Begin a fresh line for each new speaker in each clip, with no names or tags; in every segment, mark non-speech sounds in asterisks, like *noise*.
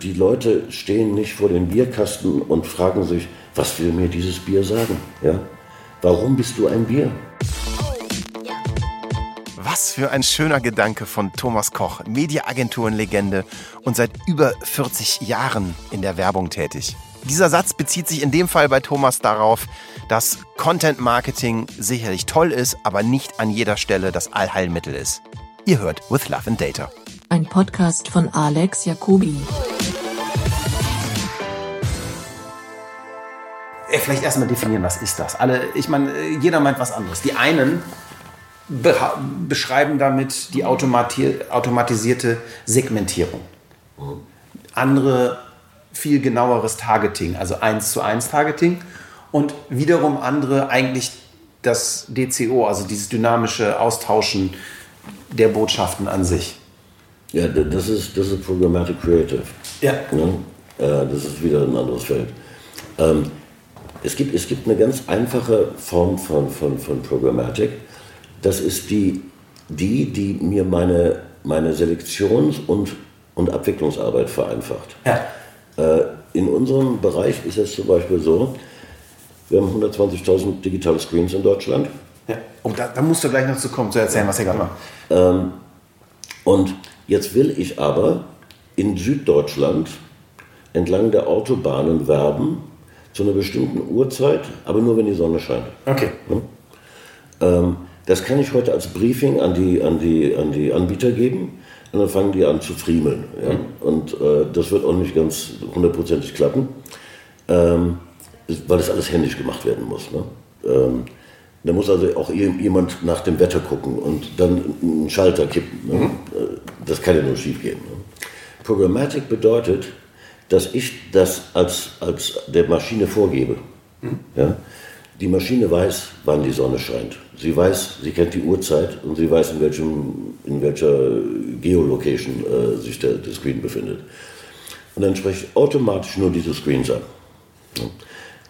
Die Leute stehen nicht vor dem Bierkasten und fragen sich, was will mir dieses Bier sagen? Ja? Warum bist du ein Bier?
Was für ein schöner Gedanke von Thomas Koch, Mediaagenturenlegende und seit über 40 Jahren in der Werbung tätig. Dieser Satz bezieht sich in dem Fall bei Thomas darauf, dass Content Marketing sicherlich toll ist, aber nicht an jeder Stelle das Allheilmittel ist. Ihr hört With Love and Data.
Ein Podcast von Alex Jacobi.
Vielleicht erstmal definieren, was ist das? Alle, ich meine, jeder meint was anderes. Die einen be beschreiben damit die automatisierte Segmentierung. Andere viel genaueres Targeting, also 1 zu 1 Targeting. Und wiederum andere eigentlich das DCO, also dieses dynamische Austauschen der Botschaften an sich.
Ja, das ist, das ist Programmatic Creative.
Ja.
ja. Das ist wieder ein anderes Feld. Ähm, es, gibt, es gibt eine ganz einfache Form von, von, von Programmatic. Das ist die, die, die mir meine, meine Selektions- und, und Abwicklungsarbeit vereinfacht.
Ja.
Äh, in unserem Bereich ist es zum Beispiel so, wir haben 120.000 digitale Screens in Deutschland.
Ja. Oh, da, da, musst du gleich noch zu kommen, zu erzählen, was ihr gerade macht.
Ähm, und jetzt will ich aber in Süddeutschland entlang der Autobahnen werben zu einer bestimmten Uhrzeit, aber nur wenn die Sonne scheint.
Okay.
Ja? Ähm, das kann ich heute als Briefing an die, an die, an die Anbieter geben und dann fangen die an zu friemeln. Ja? Mhm. Und äh, das wird auch nicht ganz hundertprozentig klappen, ähm, weil das alles händisch gemacht werden muss. Ne? Ähm, da muss also auch jemand nach dem Wetter gucken und dann einen Schalter kippen. Ne? Mhm. Das kann ja nur schief gehen. Ne? Programmatic bedeutet, dass ich das als, als der Maschine vorgebe. Mhm. Ja? Die Maschine weiß, wann die Sonne scheint. Sie weiß, sie kennt die Uhrzeit und sie weiß, in, welchem, in welcher Geolocation äh, sich der, der Screen befindet. Und dann spreche ich automatisch nur diese Screens an. Ja?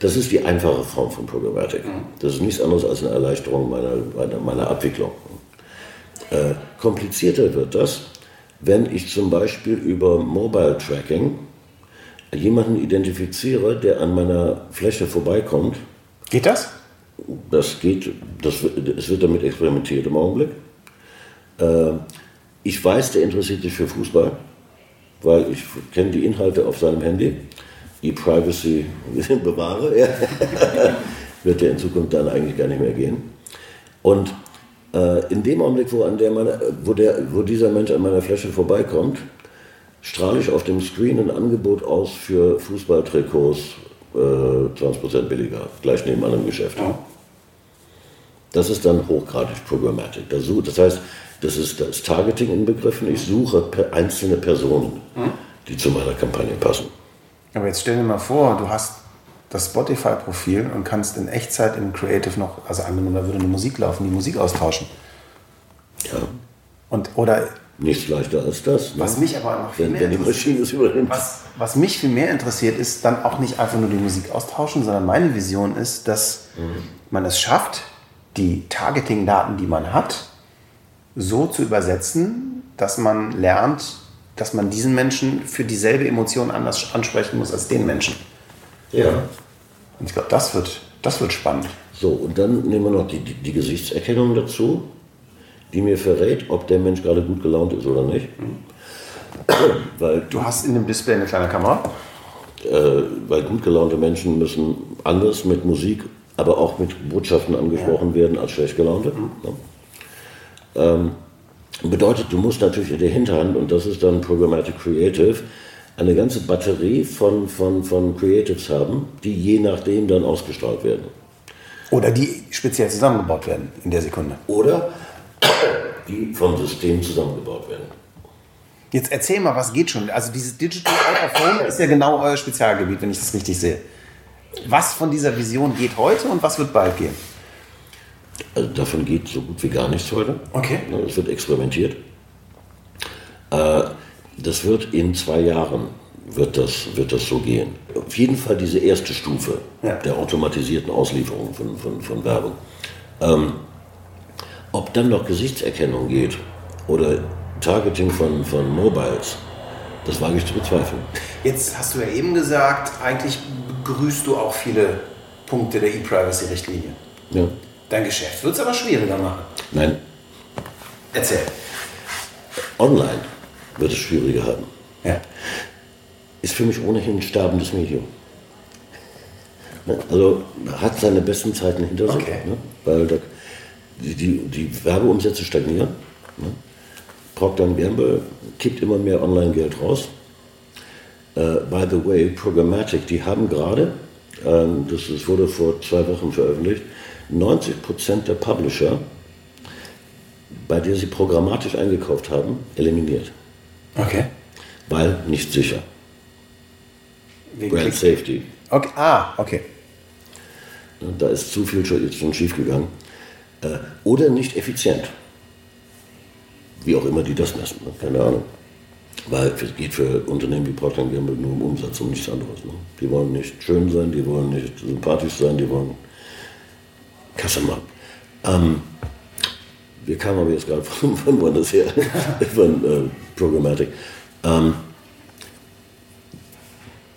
Das ist die einfache Form von Programmatic. Mhm. Das ist nichts anderes als eine Erleichterung meiner, meiner, meiner Abwicklung. Äh, komplizierter wird das, wenn ich zum Beispiel über Mobile Tracking jemanden identifiziere, der an meiner Fläche vorbeikommt.
Geht das?
Das geht, das, es wird damit experimentiert im Augenblick. Äh, ich weiß, der interessiert sich für Fußball, weil ich kenne die Inhalte auf seinem Handy E-Privacy *laughs* bewahre, ja. *laughs* wird ja in Zukunft dann eigentlich gar nicht mehr gehen. Und äh, in dem Augenblick, wo, an der meine, wo, der, wo dieser Mensch an meiner Fläche vorbeikommt, strahle ich auf dem Screen ein Angebot aus für Fußballtrikots äh, 20% billiger, gleich nebenan im Geschäft. Ja. Das ist dann hochgradig Programmatic. Das heißt, das ist das Targeting inbegriffen. Ich suche einzelne Personen, hm? die zu meiner Kampagne passen.
Aber jetzt stell dir mal vor, du hast das Spotify-Profil und kannst in Echtzeit im Creative noch, also angenommen, da würde eine Musik laufen, die Musik austauschen.
Ja.
Und, oder
Nichts leichter als das.
Ne? Was mich aber noch
viel wenn, mehr wenn die Maschine es übernimmt.
Was, was, mich viel mehr interessiert, ist dann auch nicht einfach nur die Musik austauschen, sondern meine Vision ist, dass mhm. man es schafft, die Targeting-Daten, die man hat, so zu übersetzen, dass man lernt, dass man diesen Menschen für dieselbe Emotion anders ansprechen muss als den Menschen.
Ja.
Und ich glaube, das wird, das wird spannend.
So, und dann nehmen wir noch die, die, die, Gesichtserkennung dazu, die mir verrät, ob der Mensch gerade gut gelaunt ist oder nicht. Mhm.
Weil, du hast in dem Display eine kleine Kamera?
Äh, weil gut gelaunte Menschen müssen anders mit Musik, aber auch mit Botschaften angesprochen ja. werden als schlecht gelaunte. Mhm. Ja. Ähm, Bedeutet, du musst natürlich in der Hinterhand, und das ist dann Programmatic Creative, eine ganze Batterie von, von, von Creatives haben, die je nachdem dann ausgestrahlt werden.
Oder die speziell zusammengebaut werden in der Sekunde.
Oder *coughs* die vom System zusammengebaut werden.
Jetzt erzähl mal, was geht schon? Also dieses Digital Out of Home ist ja genau euer Spezialgebiet, wenn ich das richtig sehe. Was von dieser Vision geht heute und was wird bald gehen?
Also davon geht so gut wie gar nichts heute.
Okay.
Es wird experimentiert. Äh, das wird in zwei Jahren wird das, wird das so gehen. Auf jeden Fall diese erste Stufe ja. der automatisierten Auslieferung von, von, von Werbung. Ähm, ob dann noch Gesichtserkennung geht oder Targeting von, von Mobiles, Das wage ich zu bezweifeln.
Jetzt hast du ja eben gesagt, eigentlich begrüßt du auch viele Punkte der E-Privacy-Richtlinie.
Ja.
Dein Geschäft wird es aber schwieriger machen.
Nein,
Erzähl.
online wird es schwieriger haben.
Ja.
Ist für mich ohnehin ein sterbendes Medium. Ne, Also hat seine besten Zeiten hinter sich,
Okay.
ne? weil da, die, die, die Werbeumsätze stagnieren. Ne? Procter Gamble kippt immer mehr Online-Geld raus. Äh, by the way, Programmatic, die haben gerade, ähm, das, das wurde vor zwei Wochen veröffentlicht, 90% der Publisher, bei der sie programmatisch eingekauft haben, eliminiert.
Okay.
Weil nicht sicher.
Wegen
Brand
Klick-
Safety.
okay. Ah, okay.
Ne, Da ist zu viel schon, schon schief gegangen. Äh, Oder nicht effizient. Wie auch immer die das messen, ne? keine Ahnung. Weil es geht für Unternehmen wie Procter Gamble nur um Umsatz und nichts anderes. Ne? Die wollen nicht schön sein, die wollen nicht sympathisch sein, die wollen Kasse machen. Ähm, wir kamen aber jetzt gerade *laughs* von, von woanders her, *laughs* von äh, Programmatic. Ähm,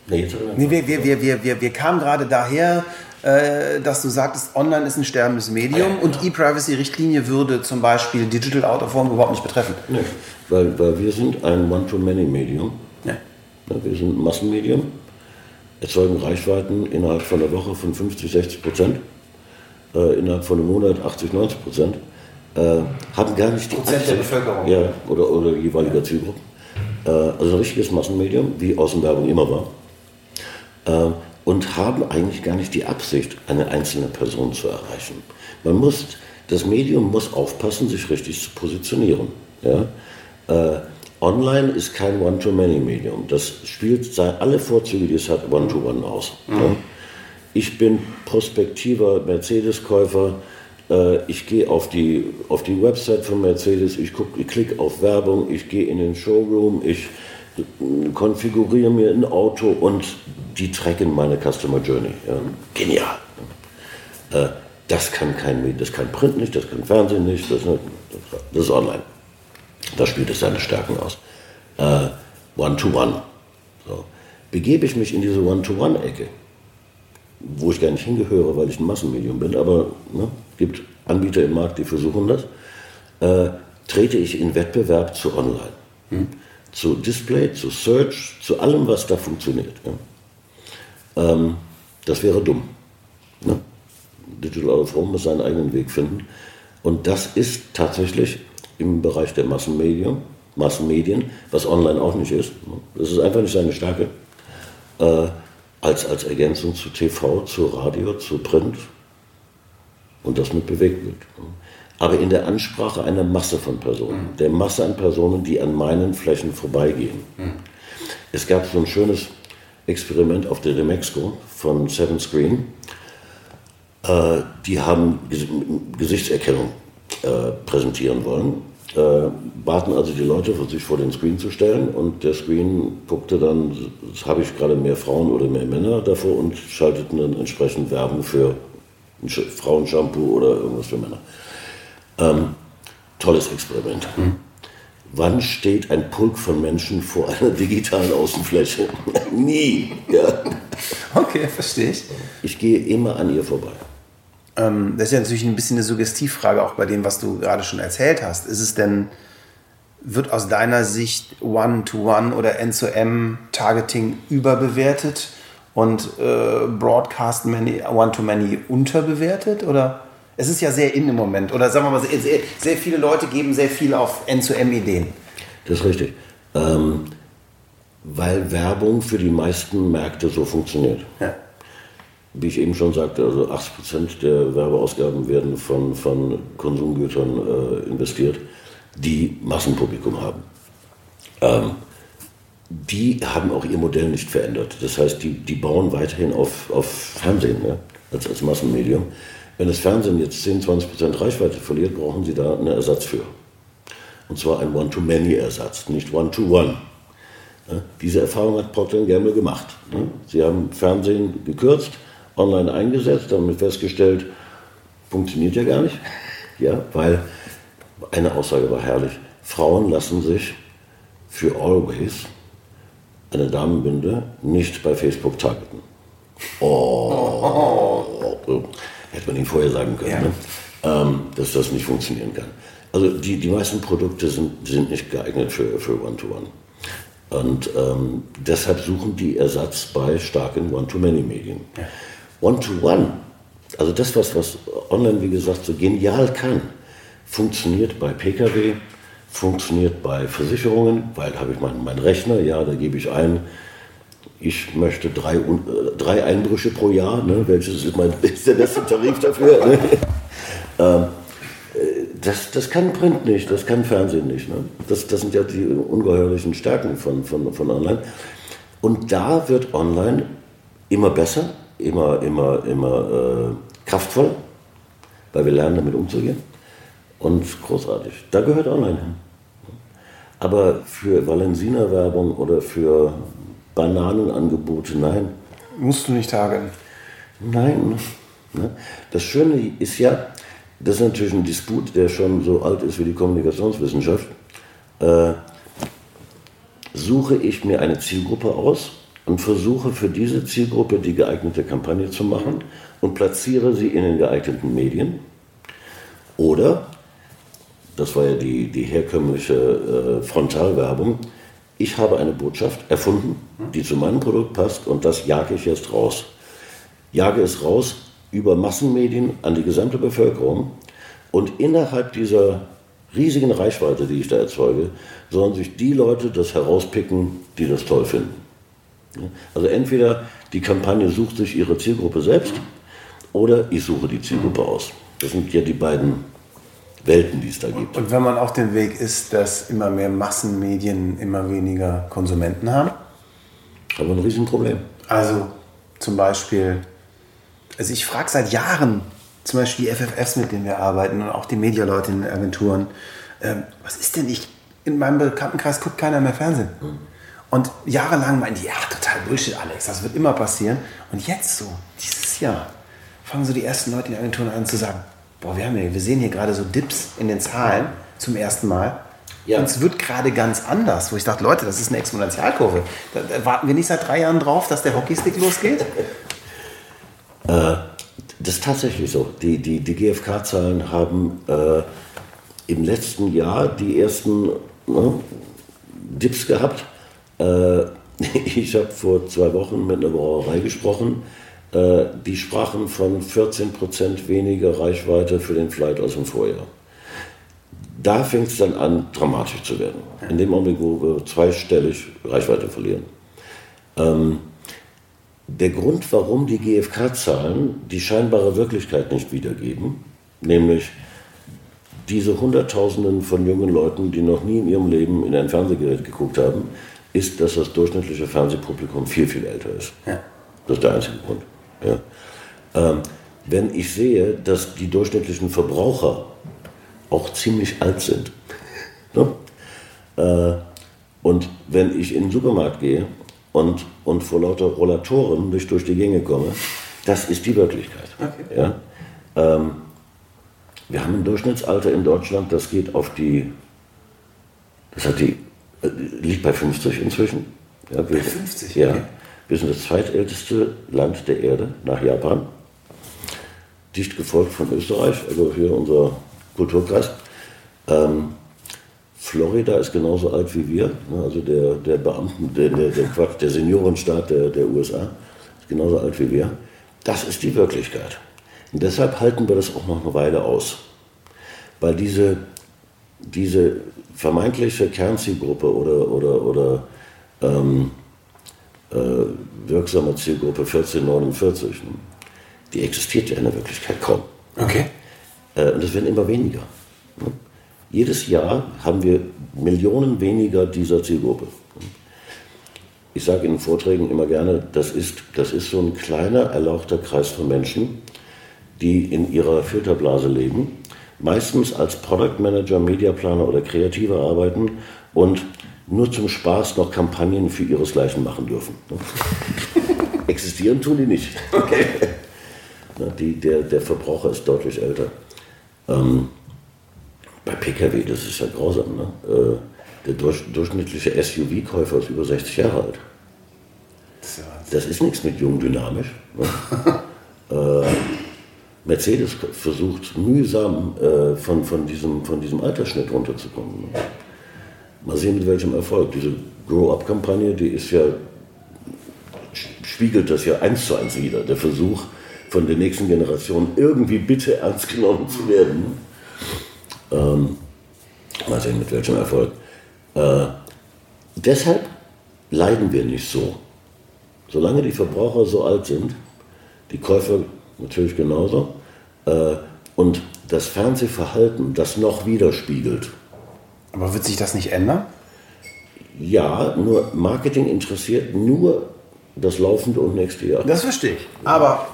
nee,
wir, wir, wir, wir, wir, wir kamen gerade daher, äh, dass du sagtest, online ist ein sterbendes Medium und E-Privacy-Richtlinie würde zum Beispiel Digital Out of Home überhaupt nicht betreffen.
Nee, weil, weil wir sind ein One-to-Many-Medium.
Ja.
Ja, Wir sind ein Massenmedium, erzeugen Reichweiten innerhalb von einer Woche von 50, 60 Prozent, äh, innerhalb von einem Monat 80, 90 Prozent, äh, haben gar nicht die
Prozent der
Anzahl-
Bevölkerung.
Ja, oder, oder jeweiliger Zielgruppen. Äh, also ein richtiges Massenmedium, wie Außenwerbung immer war. Äh, und haben eigentlich gar nicht die Absicht, eine einzelne Person zu erreichen. Man muss, das Medium muss aufpassen, sich richtig zu positionieren. Ja? Äh, online ist kein One-to-Many-Medium. Das spielt alle Vorzüge, die es hat, One-to-One aus. Ja? Ich bin prospektiver Mercedes-Käufer. Äh, ich gehe auf die, auf die Website von Mercedes, ich, guck, ich klicke auf Werbung, ich gehe in den Showroom, ich äh, konfiguriere mir ein Auto und die tracken meine Customer Journey. Genial. Äh, das kann kein das kann Print nicht, das kann Fernsehen nicht, das, das ist online. Da spielt es seine Stärken aus. One-to-One. So. Begebe ich mich in diese One-to-One-Ecke, wo ich gar nicht hingehöre, weil ich ein Massenmedium bin, aber ne, gibt Anbieter im Markt, die versuchen das, äh, trete ich in Wettbewerb zu Online. Zu Display, zu Search, zu allem, was da funktioniert. Ja. Ähm, das wäre dumm. Ne? Digital Out of Home muss seinen eigenen Weg finden. Und das ist tatsächlich im Bereich der Massenmedien, Massenmedien, was online auch nicht ist. ne? Das ist einfach nicht seine Stärke. Äh, als, als Ergänzung zu TV, zu Radio, zu Print und das mit Bewegtbild. Aber in der Ansprache einer Masse von Personen, der Masse an Personen, die an meinen Flächen vorbeigehen. Es gab so ein schönes Experiment auf der Remexco von Seven Screen. Äh, die haben Ges Gesichtserkennung äh, präsentieren wollen, äh, baten also die Leute, sich vor den Screen zu stellen und der Screen guckte dann, habe ich gerade mehr Frauen oder mehr Männer davor und schalteten dann entsprechend Werbung für ein Sch- Frauenshampoo oder irgendwas für Männer. Ähm, tolles Experiment. Wann steht ein Pulk von Menschen vor einer digitalen Außenfläche? *laughs* Nie. Ja.
Okay, verstehe ich.
Ich gehe immer an ihr vorbei.
Ähm, das ist ja natürlich ein bisschen eine Suggestivfrage auch bei dem, was du gerade schon erzählt hast. Ist es denn, wird aus deiner Sicht One-to-One oder N-to-M-Targeting überbewertet und äh, Broadcast Many, One-to-Many unterbewertet? Oder es ist ja sehr in im Moment. Oder sagen wir mal, sehr, sehr, sehr viele Leute geben sehr viel auf N-to-M-Ideen.
Das ist richtig. Ähm, weil Werbung für die meisten Märkte so funktioniert.
Ja.
Wie ich eben schon sagte, also 80 Prozent der Werbeausgaben werden von, von Konsumgütern äh, investiert, die Massenpublikum haben. Ähm, die haben auch ihr Modell nicht verändert. Das heißt, die, die bauen weiterhin auf, auf Fernsehen ja, als, als Massenmedium. Wenn das Fernsehen jetzt 10, 20 Prozent Reichweite verliert, brauchen sie da einen Ersatz für. Und zwar ein One-to-Many-Ersatz, nicht One-to-One. Ja, diese Erfahrung hat Procter Gamble gemacht. ne? Sie haben Fernsehen gekürzt, online eingesetzt, damit festgestellt, funktioniert ja gar nicht. Ja, weil eine Aussage war herrlich. Frauen lassen sich für Always eine Damenbinde nicht bei Facebook targeten. Oh, hätte man Ihnen vorher sagen können,
Ja.
ne? ähm, dass das nicht funktionieren kann. Also die, die meisten Produkte sind, sind nicht geeignet für, für One-to-One. Und ähm, deshalb suchen die Ersatz bei starken One-to-Many-Medien. One-to-One, also das, was, was online, wie gesagt, so genial kann, funktioniert bei Pkw, funktioniert bei Versicherungen, weil habe ich meinen, meinen Rechner, ja, da gebe ich ein, ich möchte drei, äh, drei Einbrüche pro Jahr, ne? welches ist, mein, *laughs* ist der beste Tarif dafür? Ne? *laughs* ähm, äh, das, das kann Print nicht, das kann Fernsehen nicht. Ne? Das, das sind ja die ungeheuerlichen Stärken von, von, von Online. Und da wird Online immer besser, immer, immer, immer äh, kraftvoll, weil wir lernen, damit umzugehen. Und großartig. Da gehört Online hin. Aber für Valensina-Werbung oder für Bananenangebote, nein.
Musst du nicht tagen.
Nein. Ne? Das Schöne ist ja, das ist natürlich ein Disput, der schon so alt ist wie die Kommunikationswissenschaft. Äh, suche ich mir eine Zielgruppe aus und versuche für diese Zielgruppe die geeignete Kampagne zu machen und platziere sie in den geeigneten Medien. Oder, das war ja die, die herkömmliche äh, Frontalwerbung, ich habe eine Botschaft erfunden, die zu meinem Produkt passt und das jage ich jetzt raus. Jage es raus über Massenmedien an die gesamte Bevölkerung und innerhalb dieser riesigen Reichweite, die ich da erzeuge, sollen sich die Leute das herauspicken, die das toll finden. Ja, Also entweder die Kampagne sucht sich ihre Zielgruppe selbst oder ich suche die Zielgruppe aus. Das sind ja die beiden Welten, die es da gibt.
Und wenn man auf dem Weg ist, dass immer mehr Massenmedien immer weniger Konsumenten haben,
Haben wir ein Riesenproblem.
also zum Beispiel, also ich frage seit Jahren, zum Beispiel die FFFs, mit denen wir arbeiten und auch die Medialeute in den Agenturen, ähm, was ist denn ich, in meinem Bekanntenkreis guckt keiner mehr Fernsehen. Und jahrelang meinen die, ja, total Bullshit, Alex, das wird immer passieren. Und jetzt so, dieses Jahr, fangen so die ersten Leute in den Agenturen an zu sagen, boah, wir, haben ja, wir sehen hier gerade so Dips in den Zahlen zum ersten Mal.
Ja.
Und es wird gerade ganz anders, wo ich dachte, Leute, das ist eine Exponentialkurve. Da, da warten wir nicht seit drei Jahren drauf, dass der Hockeystick losgeht? *laughs*
Das ist tatsächlich so. Die, die, die GfK-Zahlen haben äh, im letzten Jahr die ersten ne, Dips gehabt. Äh, *laughs* ich habe vor zwei Wochen mit einer Brauerei gesprochen. Äh, die sprachen von 14% weniger Reichweite für den Flight aus dem Vorjahr. Da fängt es dann an, dramatisch zu werden. In dem Augenblick, wo wir zweistellig Reichweite verlieren. Der Grund, warum die GfK-Zahlen die scheinbare Wirklichkeit nicht wiedergeben, nämlich diese Hunderttausenden von jungen Leuten, die noch nie in ihrem Leben in ein Fernsehgerät geguckt haben, ist, dass das durchschnittliche Fernsehpublikum viel, viel älter ist.
Ja.
Das ist der einzige Grund. Ja. Ähm, wenn ich sehe, dass die durchschnittlichen Verbraucher auch ziemlich alt sind, *laughs* ne? äh, und wenn ich in den Supermarkt gehe und, und vor lauter Rollatoren nicht durch die Gänge komme, das ist die Wirklichkeit. Ja? Ähm, wir haben ein Durchschnittsalter in Deutschland, das geht auf die, das hat die, liegt bei 50 inzwischen. Ja, wir,
50,
Ja.
okay.
Wir sind das zweitälteste Land der Erde nach Japan. Dicht gefolgt von Österreich, also hier unser Kulturkreis. Ähm, Florida ist genauso alt wie wir, ne, also der, der Beamten, der, der, der, Quatsch, der Seniorenstaat der, der USA ist genauso alt wie wir. Das ist die Wirklichkeit. Und deshalb halten wir das auch noch eine Weile aus. Weil diese, diese vermeintliche Kernzielgruppe oder, oder, oder ähm, äh, wirksame Zielgruppe 1449, ne, die existiert ja in der Wirklichkeit kaum.
Okay.
Äh, Und es werden immer weniger. ne? Jedes Jahr haben wir Millionen weniger dieser Zielgruppe. Ich sage in Vorträgen immer gerne, das ist, das ist so ein kleiner, erlauchter Kreis von Menschen, die in ihrer Filterblase leben, meistens als Product Manager, Mediaplaner oder Kreative arbeiten und nur zum Spaß noch Kampagnen für ihresgleichen machen dürfen. *laughs* Existieren tun die nicht. *laughs* Na, Die, der, der Verbraucher ist deutlich älter. Ähm, bei Pkw, das ist ja grausam. Ne? Äh, der durch, durchschnittliche SUV-Käufer ist über 60 Jahre alt.
du was.
Das ist nichts mit jung dynamisch. Ne? *laughs* äh, Mercedes versucht mühsam äh, von, von, diesem, von diesem Altersschnitt runterzukommen. Mal sehen, mit welchem Erfolg. Diese Grow-Up-Kampagne, die ist ja, spiegelt das ja eins zu eins wieder. Der Versuch von der nächsten Generation irgendwie bitte ernst genommen zu werden. Ähm, mal sehen, mit welchem Erfolg. Äh, deshalb leiden wir nicht so. Solange die Verbraucher so alt sind, die Käufer natürlich genauso, äh, und das Fernsehverhalten das noch widerspiegelt.
Aber wird sich das nicht ändern?
Ja, nur Marketing interessiert nur das laufende und nächste Jahr.
Das verstehe ich. Aber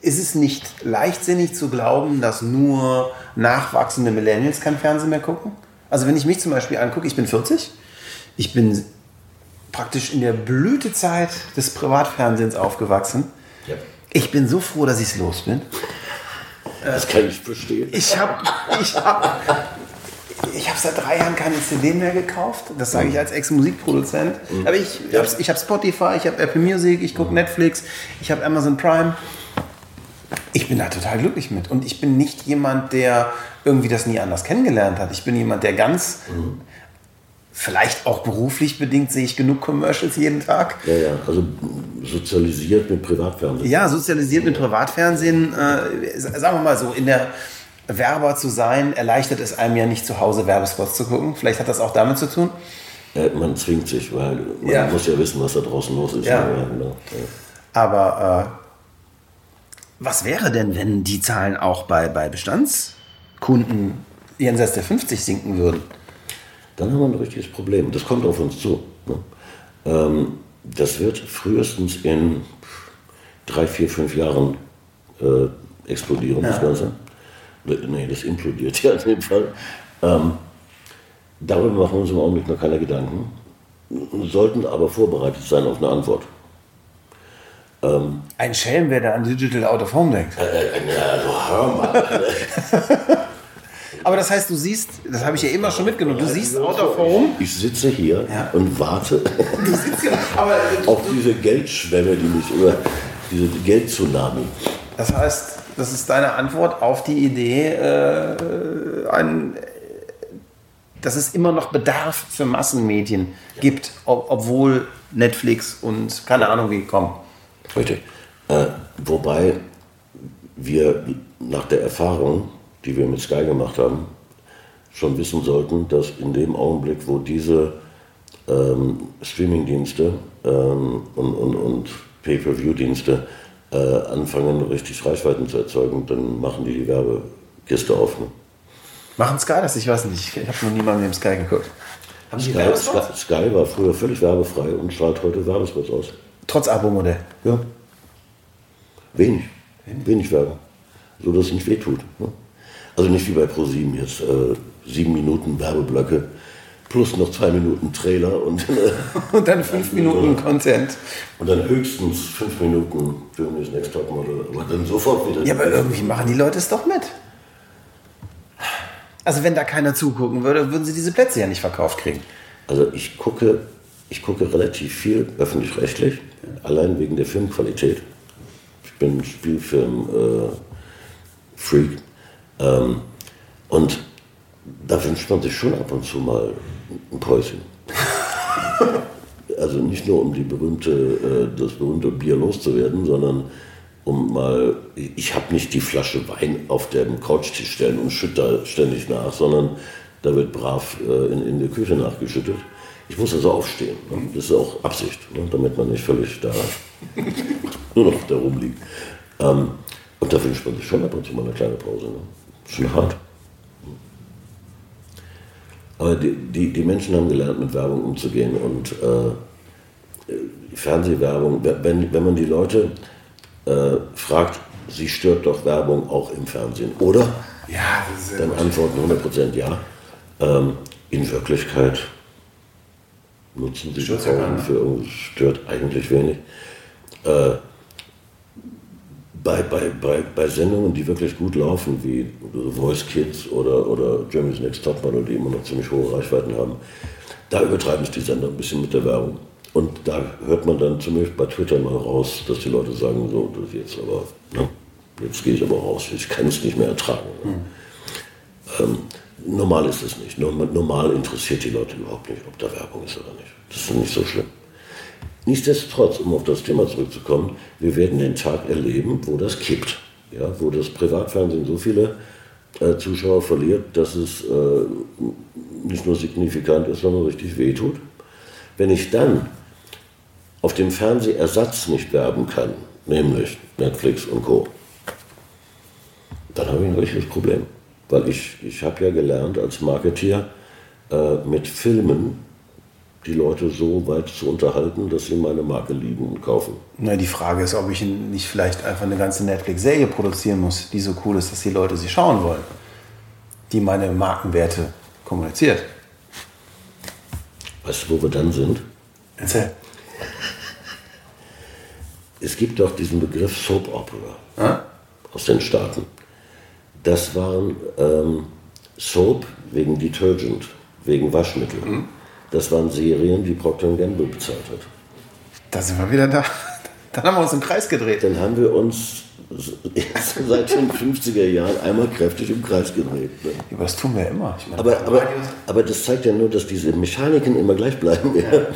ist es nicht leichtsinnig zu glauben, dass nur nachwachsende Millennials kein Fernsehen mehr gucken? Also wenn ich mich zum Beispiel angucke, ich bin 40, ich bin praktisch in der Blütezeit des Privatfernsehens aufgewachsen. Ich bin so froh, dass ich es los bin.
Das kann ich verstehen.
Ich habe ich hab, ich hab seit drei Jahren keine CD mehr gekauft. Das sage ich als Ex-Musikproduzent. Aber ich,
Ja.
ich habe Spotify, ich habe Apple Music, ich gucke Netflix, ich habe Amazon Prime. Ich bin da total glücklich mit. Und ich bin nicht jemand, der irgendwie das nie anders kennengelernt hat. Ich bin jemand, der ganz, vielleicht auch beruflich bedingt, sehe ich genug Commercials jeden Tag.
Ja, ja, also sozialisiert mit Privatfernsehen.
Ja, sozialisiert mit Privatfernsehen, äh, sagen wir mal so, in der Werber zu sein, erleichtert es einem ja nicht zu Hause Werbespots zu gucken. Vielleicht hat das auch damit zu tun.
Äh, man zwingt sich, weil man
Ja.
muss ja wissen, was da draußen los ist.
Ja.
genau. ja.
Aber äh, was wäre denn, wenn die Zahlen auch bei, bei Bestandskunden jenseits der 50 sinken würden?
Dann haben wir ein richtiges Problem. Das kommt auf uns zu. Ne? Ähm, das wird frühestens in drei, vier, fünf Jahren äh, explodieren, das Ganze. Nee, das implodiert *laughs* ja in dem Fall. Ähm, darüber machen wir uns im Augenblick noch keine Gedanken, sollten aber vorbereitet sein auf eine Antwort.
Ein Schelm, wer da an Digital Out of Home denkt.
Ja, du hör mal. *laughs*
Aber das heißt, du siehst, das habe ich ja immer schon mitgenommen, du siehst Out of Home.
Ich sitze hier
Ja.
und warte *laughs*
Aber
auf diese Geldschwemme, die mich über diese Geldtsunami.
Das heißt, das ist deine Antwort auf die Idee, äh, ein, dass es immer noch Bedarf für Massenmedien gibt, ob, obwohl Netflix und keine Ahnung wie kommen.
Richtig. Äh, wobei wir nach der Erfahrung, die wir mit Sky gemacht haben, schon wissen sollten, dass in dem Augenblick, wo diese ähm, Streamingdienste ähm, und, und, und Pay-per-View-Dienste äh, anfangen, richtig Reichweiten zu erzeugen, dann machen die die Werbekiste auf. Ne?
Machen Sky das? Ich weiß nicht. Ich habe noch nie mal mit dem Sky geguckt. Haben die
Sky,
Werbespots?
Sky, Sky war früher völlig werbefrei und strahlt heute Werbespots aus.
Trotz Abo-Modell.
Ja. Wenig. Wenig Werbung. So dass es nicht wehtut. Ne? Also nicht wie bei ProSieben jetzt. Äh, sieben Minuten Werbeblöcke plus noch zwei Minuten Trailer und, äh, *laughs*
Und dann fünf *laughs* Minuten Content.
und dann höchstens fünf Minuten Germany's Next Topmodel. Aber dann sofort wieder.
Ja, aber irgendwie machen die Leute es doch mit. Also wenn da keiner zugucken würde, würden sie diese Plätze ja nicht verkauft kriegen.
Also ich gucke, ich gucke relativ viel öffentlich-rechtlich, allein wegen der Filmqualität. Ich bin Spielfilm-Freak. Ähm, und da wünscht man sich schon ab und zu mal ein Päuschen. *laughs* also nicht nur um die berühmte, äh, das berühmte Bier loszuwerden, sondern um mal, ich habe nicht die Flasche Wein auf dem Couchtisch stellen und schütte da ständig nach, sondern da wird brav äh, in, in der Küche nachgeschüttet. Ich muss also aufstehen. Ne? Das ist auch Absicht, ne? damit man nicht völlig da *laughs* nur noch da rumliegt. Ähm, und da wünscht man sich schon ab und zu mal eine kleine Pause. Ne? Schon hart. Aber die, die, die Menschen haben gelernt, mit Werbung umzugehen und äh, Fernsehwerbung, wenn, wenn man die Leute äh, fragt, sie stört doch Werbung auch im Fernsehen, oder?
Ja, das ist
Dann antworten 100% ja. Ähm, in Wirklichkeit nutzen sie
Stört's ne?
für irgendwas, stört eigentlich wenig. Äh, bei, bei, bei, bei Sendungen, die wirklich gut laufen, wie Voice Kids oder, oder Germany's Next Topmodel, die immer noch ziemlich hohe Reichweiten haben, da übertreiben es die Sender ein bisschen mit der Werbung. Und da hört man dann zumindest bei Twitter mal raus, dass die Leute sagen, so, das jetzt aber, ne, jetzt gehe ich aber raus, ich kann es nicht mehr ertragen. Mhm. Ähm, normal ist es nicht. Normal interessiert die Leute überhaupt nicht, ob da Werbung ist oder nicht. Das ist nicht so schlimm. Nichtsdestotrotz, um auf das Thema zurückzukommen, wir werden den Tag erleben, wo das kippt. Ja, wo das Privatfernsehen so viele äh, Zuschauer verliert, dass es äh, nicht nur signifikant ist, sondern richtig wehtut. Wenn ich dann auf dem Fernsehersatz nicht werben kann, nämlich Netflix und Co., dann habe ich ein richtiges Problem. Weil ich, ich habe ja gelernt als Marketeer äh, mit Filmen die Leute so weit zu unterhalten, dass sie meine Marke lieben und kaufen.
Na, die Frage ist, ob ich nicht vielleicht einfach eine ganze Netflix-Serie produzieren muss, die so cool ist, dass die Leute sie schauen wollen, die meine Markenwerte kommuniziert.
Weißt du, wo wir dann sind?
Erzähl.
Es gibt doch diesen Begriff Soap Opera hm? aus den Staaten. Das waren ähm, Soap wegen Detergent, wegen Waschmittel. Hm? Das waren Serien, die Procter Gamble bezahlt hat.
Da sind wir wieder da. Dann haben wir uns im Kreis gedreht.
Dann haben wir uns *laughs* seit den 50er Jahren einmal kräftig im Kreis gedreht.
Ne? Aber das tun wir immer.
Meine, aber, aber, aber, das zeigt ja nur, dass diese Mechaniken immer gleich bleiben. Ja.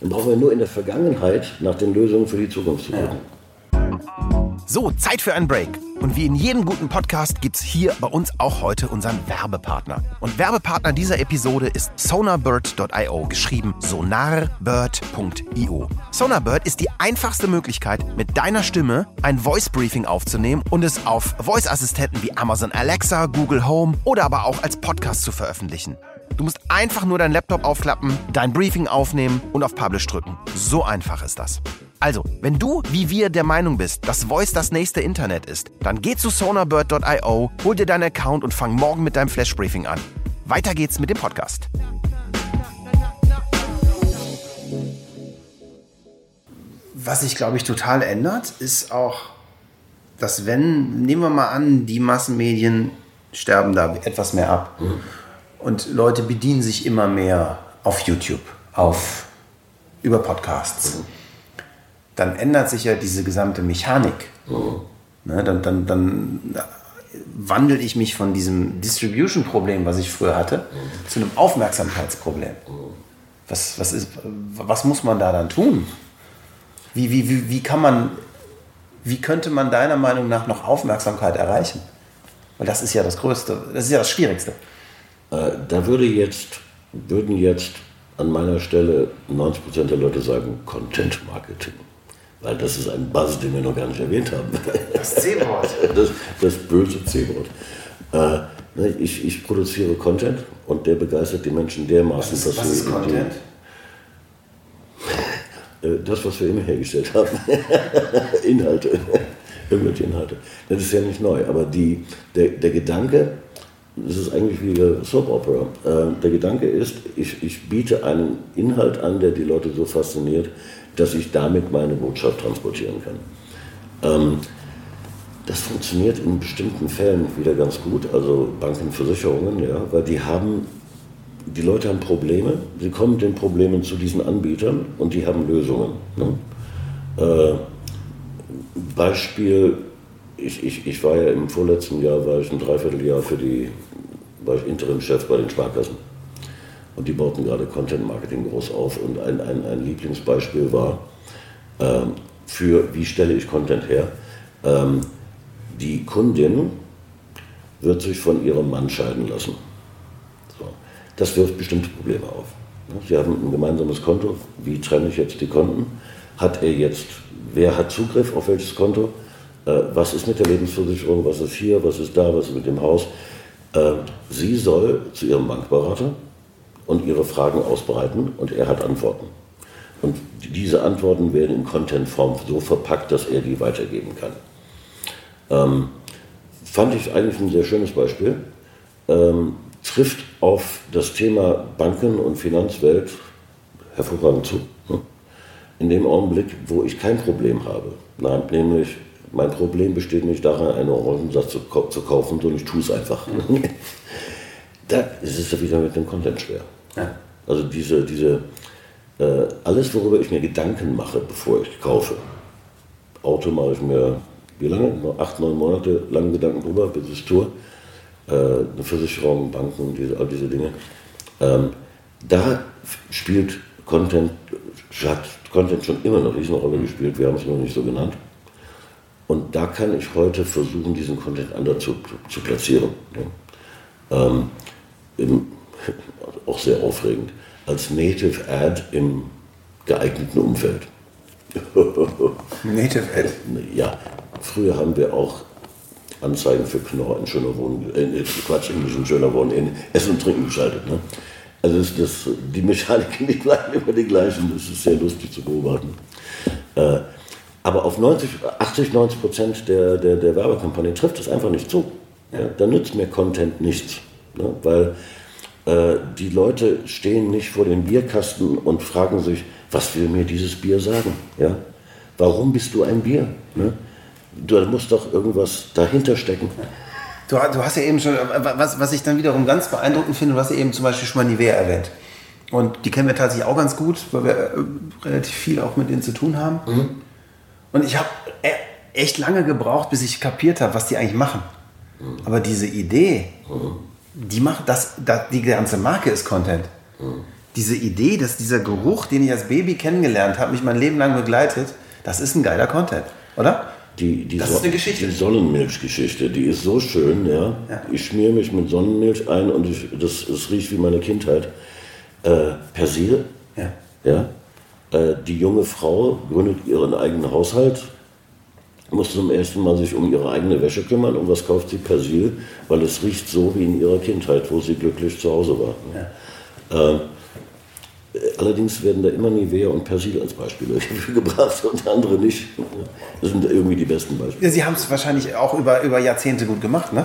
Dann brauchen wir nur in der Vergangenheit nach den Lösungen für die Zukunft zu gucken.
So, Zeit für einen Break. Und wie in jedem guten Podcast gibt es hier bei uns auch heute unseren Werbepartner. Und Werbepartner dieser Episode ist sonarbird.io, geschrieben sonarbird.io. Sonarbird ist die einfachste Möglichkeit, mit deiner Stimme ein Voice Briefing aufzunehmen und es auf Voice-Assistenten wie Amazon Alexa, Google Home oder aber auch als Podcast zu veröffentlichen. Du musst einfach nur deinen Laptop aufklappen, dein Briefing aufnehmen und auf Publish drücken. So einfach ist das. Also, wenn du wie wir der Meinung bist, dass Voice das nächste Internet ist, dann geh zu sonarbird.io, hol dir deinen Account und fang morgen mit deinem Flash Briefing an. Weiter geht's mit dem Podcast.
Was sich, glaube ich, total ändert, ist auch, dass wenn, nehmen wir mal an, die Massenmedien sterben da etwas mehr ab. Mhm. Und Leute bedienen sich immer mehr auf YouTube, auf über Podcasts. Mhm. Dann ändert sich ja diese gesamte Mechanik. Mhm. Ne, dann, dann, dann wandle ich mich von diesem Distribution-Problem, was ich früher hatte, mhm. zu einem Aufmerksamkeitsproblem. Mhm. Was, was, ist, was muss man da dann tun? Wie, wie, wie, wie kann man, wie könnte man deiner Meinung nach noch Aufmerksamkeit erreichen? Weil das ist ja das Größte, das ist ja das Schwierigste.
Äh, da würde jetzt, würden jetzt an meiner Stelle 90% der Leute sagen Content Marketing. Weil das ist ein Buzz, den wir noch gar nicht erwähnt haben.
Das C-Wort.
Das, das böse C-Wort. Äh, ne, ich, ich produziere Content und der begeistert die Menschen dermaßen,
was ist, dass was ist Content?
Die, äh, das, was wir immer hergestellt haben. *laughs* Inhalte. Irgendwelche Inhalte. Das ist ja nicht neu, aber die, der, der Gedanke, das ist eigentlich wie eine Soap Opera. Äh, der Gedanke ist, ich, ich biete einen Inhalt an, der die Leute so fasziniert, dass ich damit meine Botschaft transportieren kann. Ähm, das funktioniert in bestimmten Fällen wieder ganz gut, also Banken, Versicherungen, ja, weil die haben, die Leute haben Probleme, sie kommen mit den Problemen zu diesen Anbietern und die haben Lösungen. Ne? Äh, Beispiel ich, ich, ich war ja im vorletzten Jahr, war ich ein Dreivierteljahr für die, war ich Interimchef bei den Sparkassen. Und die bauten gerade Content Marketing groß auf. Und ein, ein, ein Lieblingsbeispiel war ähm, für, wie stelle ich Content her. Ähm, die Kundin wird sich von ihrem Mann scheiden lassen. So. Das wirft bestimmte Probleme auf. Sie haben ein gemeinsames Konto. Wie trenne ich jetzt die Konten? Hat er jetzt, wer hat Zugriff auf welches Konto? Äh, was ist mit der Lebensversicherung, was ist hier, was ist da, was ist mit dem Haus. Äh, sie soll zu ihrem Bankberater und ihre Fragen ausbreiten und er hat Antworten. Und diese Antworten werden in Contentform so verpackt, dass er die weitergeben kann. Ähm, fand ich eigentlich ein sehr schönes Beispiel. Ähm, trifft auf das Thema Banken und Finanzwelt hervorragend zu. Hm? In dem Augenblick, wo ich kein Problem habe, nämlich mein Problem besteht nicht darin, einen Orangensatz zu, zu kaufen, sondern ich tue es einfach. *laughs* *laughs* Mhm. da ist es ja wieder mit dem Content schwer. Ja. Also diese, diese, äh, alles, worüber ich mir Gedanken mache, bevor ich kaufe. Auto mache ich mir, wie lange? Acht, neun Monate lang Gedanken drüber, bis ich tue. Äh, eine Versicherung, Banken, diese, all diese Dinge. Ähm, da spielt Content, hat Content schon immer eine Riesenrolle gespielt, wir haben es noch nicht so genannt. Und da kann ich heute versuchen, diesen Content anders zu, zu platzieren. Ja. Ähm, im, auch sehr aufregend, als Native Ad im geeigneten Umfeld. *laughs* *laughs*
Native Ad?
Ja, früher haben wir auch Anzeigen für Knorr in schöner Wohnung, äh, Quatsch, in schöner Wohnung, in Essen und Trinken geschaltet. Ne? Also das, das, die Mechaniken, *laughs* die bleiben immer die gleichen, das ist sehr lustig zu beobachten. Äh, aber auf 90, 80, 90 Prozent der, der, der Werbekampagne trifft es einfach nicht zu. Ja, da nützt mir Content nichts. Ne? Weil äh, die Leute stehen nicht vor dem Bierkasten und fragen sich, was will mir dieses Bier sagen? Ja? Warum bist du ein Bier? Ne? Du musst doch irgendwas dahinter stecken.
Du, du, hast ja eben schon, was, was ich dann wiederum ganz beeindruckend finde, du hast ja eben zum Beispiel schon mal Nivea erwähnt. Und die kennen wir tatsächlich auch ganz gut, weil wir äh, relativ viel auch mit denen zu tun haben. Mhm. Und ich habe e, echt lange gebraucht, bis ich kapiert habe, was die eigentlich machen. Aber diese Idee, die macht das, das, die ganze Marke ist Content. Diese Idee, dass dieser Geruch, den ich als Baby kennengelernt habe, mich mein Leben lang begleitet, das ist ein geiler Content, oder?
Die, die, das so ist eine Geschichte. die Sonnenmilchgeschichte, die ist so schön. Ja? ja. Ich schmiere mich mit Sonnenmilch ein und ich, das, das riecht wie meine Kindheit. Äh, Persil. Ja. Ja? Äh, die junge Frau gründet ihren eigenen Haushalt, muss zum ersten Mal sich um ihre eigene Wäsche kümmern und was kauft sie? Persil, weil es riecht so wie in ihrer Kindheit, wo sie glücklich zu Hause war. Ja. Äh, allerdings werden da immer Nivea und Persil als Beispiele *laughs* gebracht und andere nicht. Das sind irgendwie die besten Beispiele.
Ja, sie haben es wahrscheinlich auch über, über Jahrzehnte gut gemacht, ne?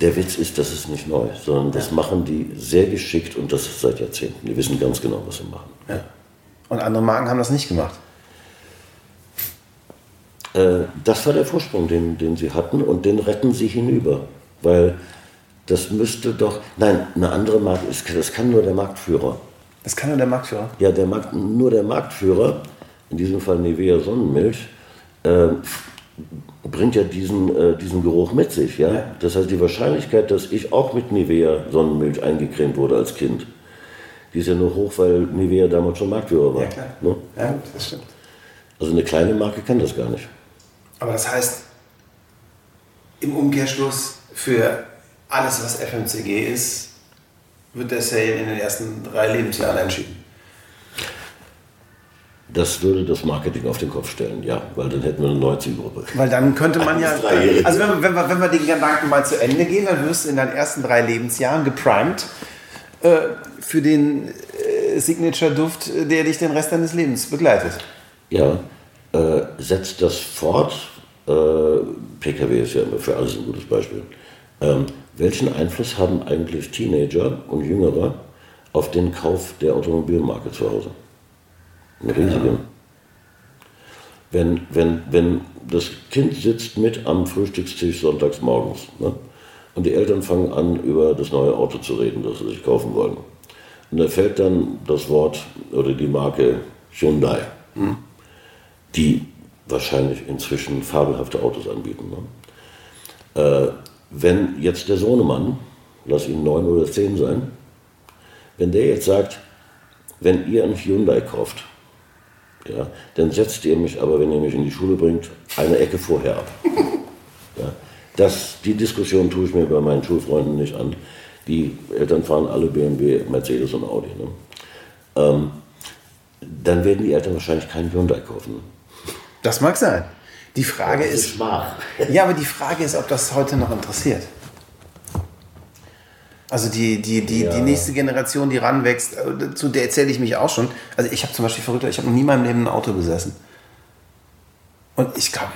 Der Witz ist, das ist nicht neu, sondern das ja. machen die sehr geschickt und das ist seit Jahrzehnten. Die wissen ganz genau, was sie machen.
Ja. Und andere Marken haben das nicht gemacht.
Äh, das war der Vorsprung, den, den sie hatten und den retten sie hinüber. Weil das müsste doch, nein, eine andere Marke, das kann nur der Marktführer.
Das kann nur der Marktführer?
Ja, der Markt, nur der Marktführer, in diesem Fall Nivea Sonnenmilch, äh, bringt ja diesen, äh, diesen Geruch mit sich. Ja? ja? Das heißt, die Wahrscheinlichkeit, dass ich auch mit Nivea Sonnenmilch eingecremt wurde als Kind, die ist ja nur hoch, weil Nivea damals schon Marktführer war. Ja, klar. Ne? Ja, das stimmt. Also eine kleine Marke kann das gar nicht.
Aber das heißt, im Umkehrschluss für alles, was FMCG ist, wird der Sale in den ersten drei Lebensjahren entschieden.
Das würde das Marketing auf den Kopf stellen, ja, weil dann hätten wir eine neue Zielgruppe.
Weil dann könnte man ja, also wenn, wenn, wir, wenn wir den Gedanken mal zu Ende gehen, dann wirst du in deinen ersten drei Lebensjahren geprimed äh, für den äh, Signature-Duft, der dich den Rest deines Lebens begleitet.
Ja, äh, setzt das fort. Äh, PKW ist ja immer für alles ein gutes Beispiel. Ähm, welchen Einfluss haben eigentlich Teenager und Jüngere auf den Kauf der Automobilmarke zu Hause? Einen riesigen. Ja. Wenn, wenn, wenn das Kind sitzt mit am Frühstückstisch sonntags morgens ne? und die Eltern fangen an, über das neue Auto zu reden, das sie sich kaufen wollen. Und da fällt dann das Wort oder die Marke Hyundai. Hm die wahrscheinlich inzwischen fabelhafte Autos anbieten. Ne? Äh, wenn jetzt der Sohnemann, lass ihn neun oder zehn sein, wenn der jetzt sagt, wenn ihr einen Hyundai kauft, ja, dann setzt ihr mich aber, wenn ihr mich in die Schule bringt, eine Ecke vorher ab. *laughs* Ja, das, die Diskussion tue ich mir bei meinen Schulfreunden nicht an. Die Eltern fahren alle BMW, Mercedes und Audi. Ne? Ähm, dann werden die Eltern wahrscheinlich keinen Hyundai kaufen.
Das mag sein. Die Frage ist, ist *laughs* ja, aber die Frage ist, ob das heute noch interessiert. Also die, die, die, ja. die nächste Generation, die ranwächst, äh, zu der erzähle ich mich auch schon. Also ich habe zum Beispiel verrückt, ich habe noch nie in meinem Leben ein Auto besessen. Und ich glaube,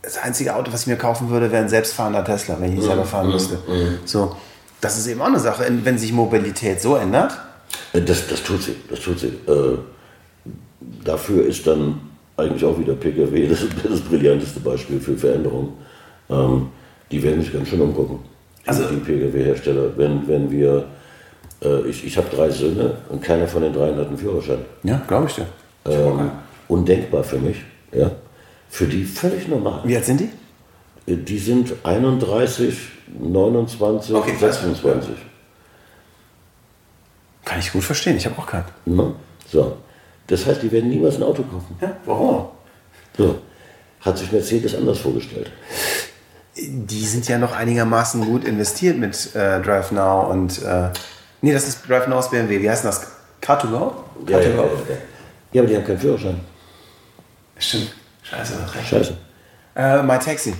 das einzige Auto, was ich mir kaufen würde, wäre ein selbstfahrender Tesla, wenn ich mhm. selber fahren mhm. müsste. Mhm. So, das ist eben auch eine Sache, wenn sich Mobilität so ändert.
Äh, das, das tut sie, das tut sie. Äh, dafür ist dann eigentlich auch wieder Pkw, das ist das brillanteste Beispiel für Veränderung. Ähm, die werden sich ganz schön umgucken, die, also, die Pkw-Hersteller, wenn, wenn wir Äh, ich ich habe drei Söhne und keiner von den dreien hat einen Führerschein.
Ja, glaube ich dir.
Ähm, undenkbar für mich. Ja. Für die völlig normal.
Wie alt sind die?
Äh, Die sind 31, 29,
Okay, krass.
26.
Kann ich gut verstehen. Ich habe auch keinen.
Ne? So. Das heißt, die werden niemals ein Auto kaufen.
Ja, warum?
So. Hat sich Mercedes anders vorgestellt.
Die sind ja noch einigermaßen gut investiert mit äh, Drive Now und. Äh, nee, das ist Drive Now aus BMW. Wie heißt das? Car2Go?
Ja, ja,
Car2Go?
ja, ja. ja, aber die haben keinen Führerschein.
Stimmt. Scheiße, recht.
Scheiße.
Äh, My Taxi.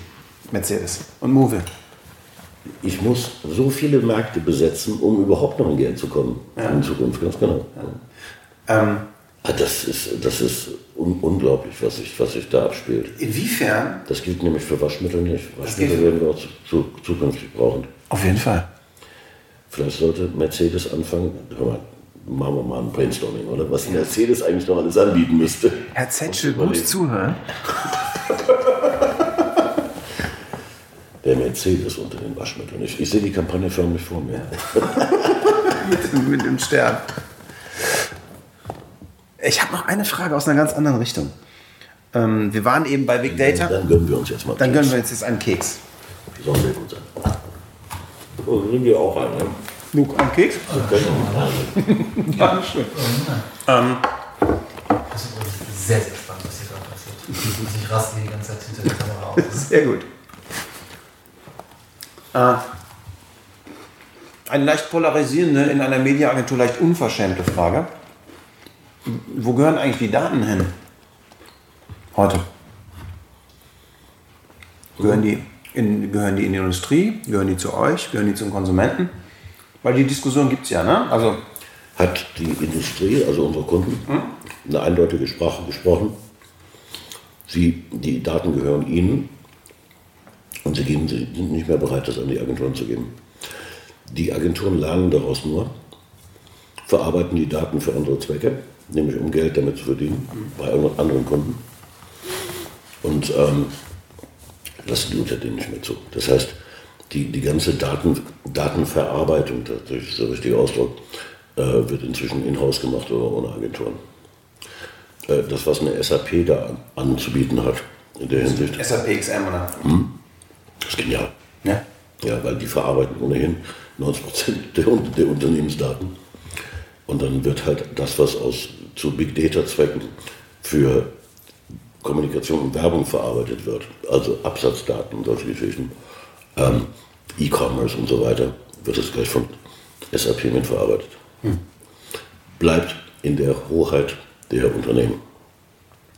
Mercedes. Und Move.
Ich muss so viele Märkte besetzen, um überhaupt noch in Geld zu kommen. In Zukunft, ganz genau.
Ähm,
Ah, Das ist, das ist un unglaublich, was sich, was sich da abspielt.
inwiefern?
Das gilt nämlich für Waschmittel nicht. Waschmittel werden wir auch zu, zu, zukünftig brauchen.
Auf jeden Fall.
Vielleicht sollte Mercedes anfangen, hör mal, machen wir mal ein Brainstorming, oder? Was Mercedes eigentlich noch alles anbieten müsste.
Herr Zetschel, gut zuhören. *laughs*
Der Mercedes unter den Waschmitteln. Ich, ich sehe die Kampagne förmlich vor mir. *laughs*
mit, mit dem Stern. Ich habe noch eine Frage aus einer ganz anderen Richtung. Ähm, wir waren eben bei Big Data.
Dann gönnen wir uns jetzt mal.
Dann gönnen wir uns jetzt einen Keks.
Die Sonne wird gut sein. Oh, sind wir auch ein, ne?
Luke, einen Keks? Ja, schön. *laughs* Ähm,
Das ist übrigens sehr, sehr spannend, was hier gerade passiert. Ich raste die ganze Zeit hinter der Kamera aus. *laughs*
sehr gut. Äh, eine leicht polarisierende, in einer Mediaagentur leicht unverschämte Frage. Wo gehören eigentlich die Daten hin? Heute. Gehören die, in, gehören die in die Industrie? Gehören die zu euch? Gehören die zum Konsumenten? Weil die Diskussion gibt es ja, ne? Also,
Hat die Industrie, also unsere Kunden, eine eindeutige Sprache gesprochen. Sie, die Daten gehören ihnen und sie, geben, sie sind nicht mehr bereit, das an die Agenturen zu geben. Die Agenturen lernen daraus nur, verarbeiten die Daten für andere Zwecke, nämlich um Geld damit zu verdienen bei anderen Kunden und ähm, lassen die Unternehmen nicht mehr zu. Das heißt, die, die ganze Daten, Datenverarbeitung, das ist der richtige Ausdruck, äh, wird inzwischen in-house gemacht oder ohne Agenturen. Äh, das, was eine SAP da an, anzubieten hat, in der Hinsicht,
SAP XM oder?
ist genial.
Ja.
Ja, weil die verarbeiten ohnehin 90 Prozent der, Un- der Unternehmensdaten. Und dann wird halt das, was aus zu Big Data Zwecken für Kommunikation und Werbung verarbeitet wird, also Absatzdaten und solche Geschichten, ähm, E-Commerce und so weiter, wird es gleich von SAP mitverarbeitet. Bleibt in der Hoheit der Unternehmen.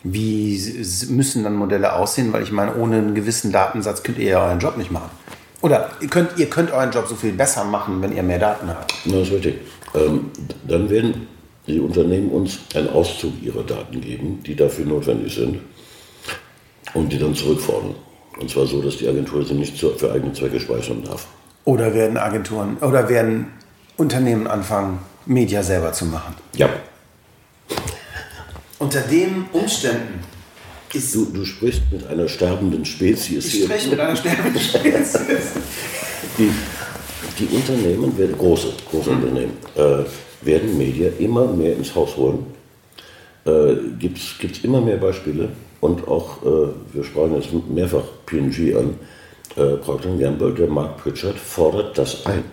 Wie müssen dann Modelle aussehen? Weil ich meine, ohne einen gewissen Datensatz könnt ihr ja euren Job nicht machen. Oder ihr könnt, ihr könnt euren Job so viel besser machen, wenn ihr mehr Daten habt.
Das ist richtig. Ähm, dann werden die Unternehmen uns einen Auszug ihrer Daten geben, die dafür notwendig sind, und die dann zurückfordern. Und zwar so, dass die Agentur sie nicht für eigene Zwecke speichern darf.
Oder werden Agenturen oder werden Unternehmen anfangen, Media selber zu machen?
Ja.
Unter den Umständen ist.
Du, du sprichst mit einer sterbenden Spezies
Ich
hier.
spreche mit einer sterbenden *laughs* Spezies.
Die, die Unternehmen, werden, große, große Unternehmen, äh, werden Media immer mehr ins Haus holen. Äh, Gibt es immer mehr Beispiele und auch, äh, wir sprachen jetzt mehrfach P&G an, äh, Procter Gamble, der Mark Pritchard fordert das ein.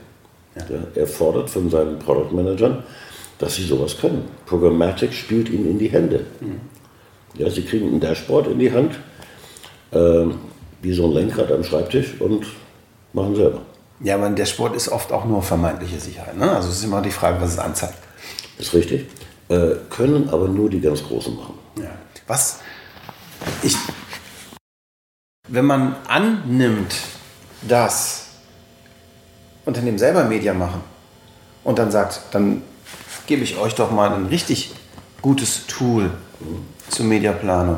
Ja, er fordert von seinen Product Managern, dass sie sowas können. Programmatic spielt ihnen in die Hände. Ja, sie kriegen ein Dashboard in die Hand, äh, wie so ein Lenkrad am Schreibtisch und machen selber.
Ja, aber der Sport ist oft auch nur vermeintliche Sicherheit. Ne? Also es ist immer die Frage, was es anzeigt.
Ist richtig. Äh, können aber nur die ganz Großen machen.
Ja. Was ich, wenn man annimmt, dass Unternehmen selber Media machen und dann sagt, dann gebe ich euch doch mal ein richtig gutes Tool zur Mediaplanung,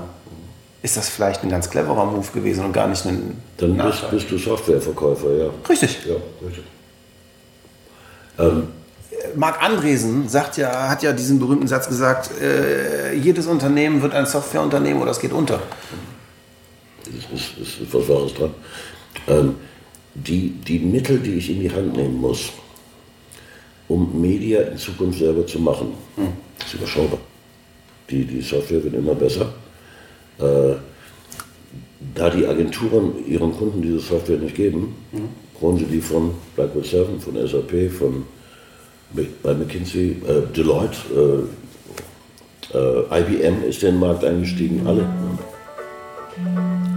ist das vielleicht ein ganz cleverer Move gewesen und gar nicht ein
Dann bist, bist du Softwareverkäufer, ja.
Richtig.
Ja, richtig.
Marc Andresen sagt ja, hat ja diesen berühmten Satz gesagt, äh, jedes Unternehmen wird ein Softwareunternehmen oder es geht unter.
Es ist, ist, ist was Wahres dran. Ähm, die, die Mittel, die ich in die Hand nehmen muss, um Media in Zukunft selber zu machen. Das ist überschaubar. Die, die Software wird immer besser. Äh, da die Agenturen ihren Kunden diese Software nicht geben, holen sie die von Blackwood 7, von SAP, von bei McKinsey, äh, Deloitte, äh, äh, IBM ist in den Markt eingestiegen, alle.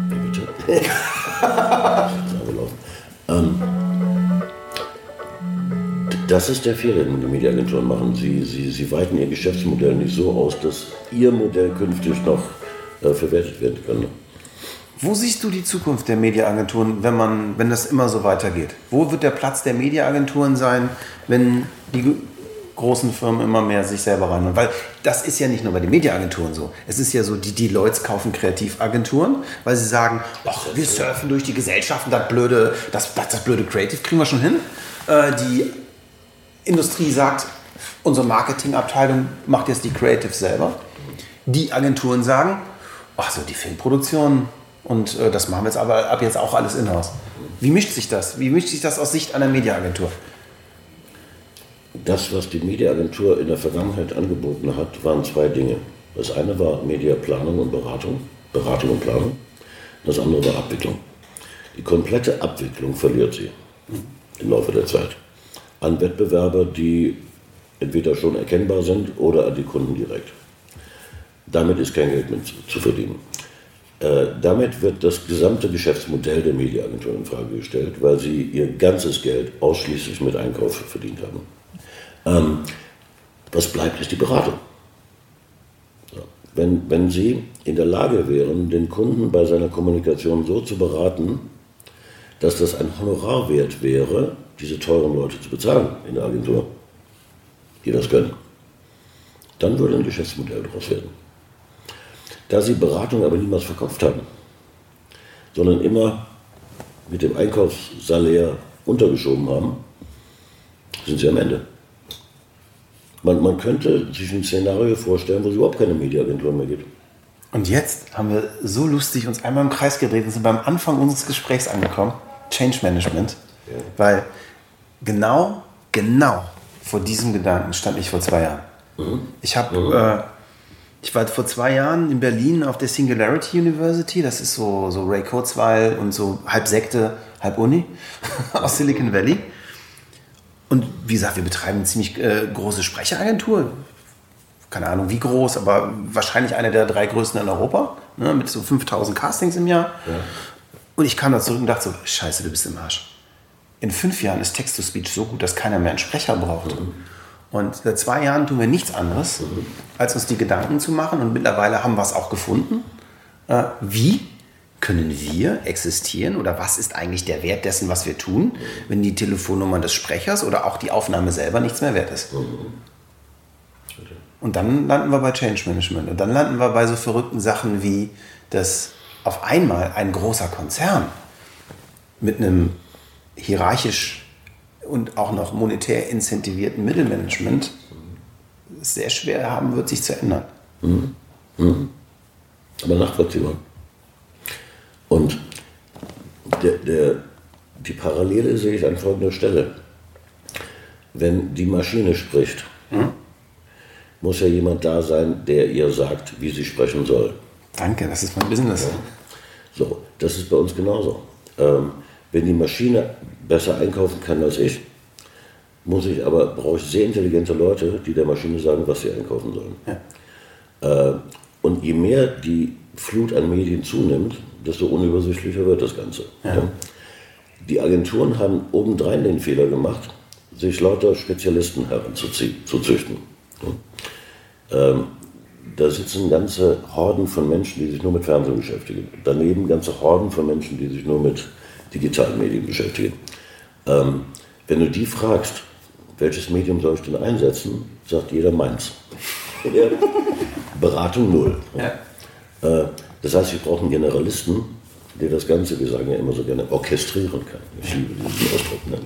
Wie bitte? *laughs* ähm, das ist der Fehler, den die Mediaagenturen machen. Sie, sie, sie weiten ihr Geschäftsmodell nicht so aus, dass ihr Modell künftig noch äh, verwertet werden kann.
Wo siehst du die Zukunft der Mediaagenturen, wenn, man, wenn das immer so weitergeht? Wo wird der Platz der Mediaagenturen sein, wenn die großen Firmen immer mehr sich selber reinholen? Weil das ist ja nicht nur bei den Mediaagenturen so. Es ist ja so, die Deloitte kaufen Kreativagenturen, weil sie sagen, ach, wir surfen durch die Gesellschaften, das blöde, das, das, das blöde Creative kriegen wir schon hin. Äh, die Industrie sagt, unsere Marketingabteilung macht jetzt die Creative selber. Die Agenturen sagen, ach so, die Filmproduktion und äh, das machen wir jetzt aber ab jetzt auch alles in-house. Wie mischt sich das? Wie mischt sich das aus Sicht einer Mediaagentur?
Das, was die Mediaagentur in der Vergangenheit angeboten hat, waren zwei Dinge. Das eine war Mediaplanung und Beratung, Beratung und Planung. Das andere war Abwicklung. Die komplette Abwicklung verliert sie im Laufe der Zeit an Wettbewerber, die entweder schon erkennbar sind oder an die Kunden direkt. Damit ist kein Geld mehr zu, verdienen. Äh, damit wird das gesamte Geschäftsmodell der Mediaagentur in Frage gestellt, weil sie ihr ganzes Geld ausschließlich mit Einkauf verdient haben. Ähm, was bleibt, ist die Beratung. So. Wenn, wenn Sie in der Lage wären, den Kunden bei seiner Kommunikation so zu beraten, dass das ein Honorar wert wäre, diese teuren Leute zu bezahlen in der Agentur, die das können, dann würde ein Geschäftsmodell daraus werden. Da sie Beratung aber niemals verkauft haben, sondern immer mit dem Einkaufssalär untergeschoben haben, sind sie am Ende. Man, man könnte sich ein Szenario vorstellen, wo es überhaupt keine Mediaagentur mehr gibt.
Und jetzt haben wir so lustig uns einmal im Kreis gedreht und sind beim Anfang unseres Gesprächs angekommen. Change Management. Ja. Weil genau, genau vor diesem Gedanken stand ich vor zwei Jahren. Mhm. Ich habe, mhm. äh, ich war vor zwei Jahren in Berlin auf der Singularity University. Das ist so, so Ray Kurzweil und so halb Sekte, halb Uni *laughs* aus Silicon Valley. Und wie gesagt, wir betreiben eine ziemlich äh, große Sprecheragentur. Keine Ahnung wie groß, aber wahrscheinlich eine der drei größten in Europa. Ne, mit so 5000 Castings im Jahr. Ja. Und ich kam da zurück und dachte so, scheiße, du bist im Arsch in fünf Jahren ist Text-to-Speech so gut, dass keiner mehr einen Sprecher braucht. Mhm. Und seit zwei Jahren tun wir nichts anderes, als uns die Gedanken zu machen. Und mittlerweile haben wir es auch gefunden. Äh, wie können wir existieren oder was ist eigentlich der Wert dessen, was wir tun, wenn die Telefonnummer des Sprechers oder auch die Aufnahme selber nichts mehr wert ist? Und dann landen wir bei Change Management. Und dann landen wir bei so verrückten Sachen wie, dass auf einmal ein großer Konzern mit einem hierarchisch und auch noch monetär incentivierten Mittelmanagement sehr schwer haben wird, sich zu ändern. Mhm.
Mhm. Aber nachvollziehbar. Und der, der, die Parallele sehe ich an folgender Stelle. Wenn die Maschine spricht, mhm. muss ja jemand da sein, der ihr sagt, wie sie sprechen soll.
Danke, das ist mein Business.
So, das ist bei uns genauso. Ähm, wenn die Maschine besser einkaufen kann als ich, muss ich aber, brauche ich sehr intelligente Leute, die der Maschine sagen, was sie einkaufen sollen. Ja. Äh, und je mehr die Flut an Medien zunimmt, desto unübersichtlicher wird das Ganze. Ja. Ja. Die Agenturen haben obendrein den Fehler gemacht, sich lauter Spezialisten heranzuziehen, zu züchten. Ähm, da sitzen ganze Horden von Menschen, die sich nur mit Fernsehen beschäftigen. Daneben ganze Horden von Menschen, die sich nur mit digitalen Medien beschäftigen. Ähm, wenn du die fragst, welches Medium soll ich denn einsetzen, sagt jeder meins. *laughs* Beratung null. Ja. Äh, das heißt, wir brauchen Generalisten, der das Ganze, wir sagen ja immer so gerne, orchestrieren kann. Ich liebe diesen Ausdruck. Ne?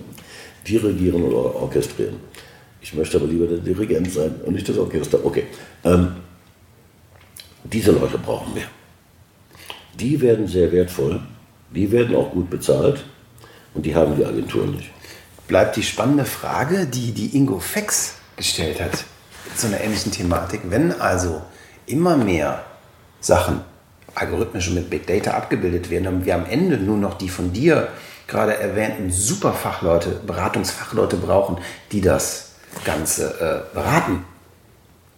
Dirigieren oder orchestrieren. Ich möchte aber lieber der Dirigent sein und nicht das Orchester. Okay. Ähm, diese Leute brauchen wir. Die werden sehr wertvoll die werden auch gut bezahlt und die haben die Agenturen nicht.
bleibt die spannende Frage, die die Ingo Fex gestellt hat, zu einer ähnlichen Thematik. Wenn also immer mehr Sachen algorithmisch und mit Big Data abgebildet werden und wir am Ende nur noch die von dir gerade erwähnten Superfachleute, Beratungsfachleute brauchen, die das Ganze äh, beraten,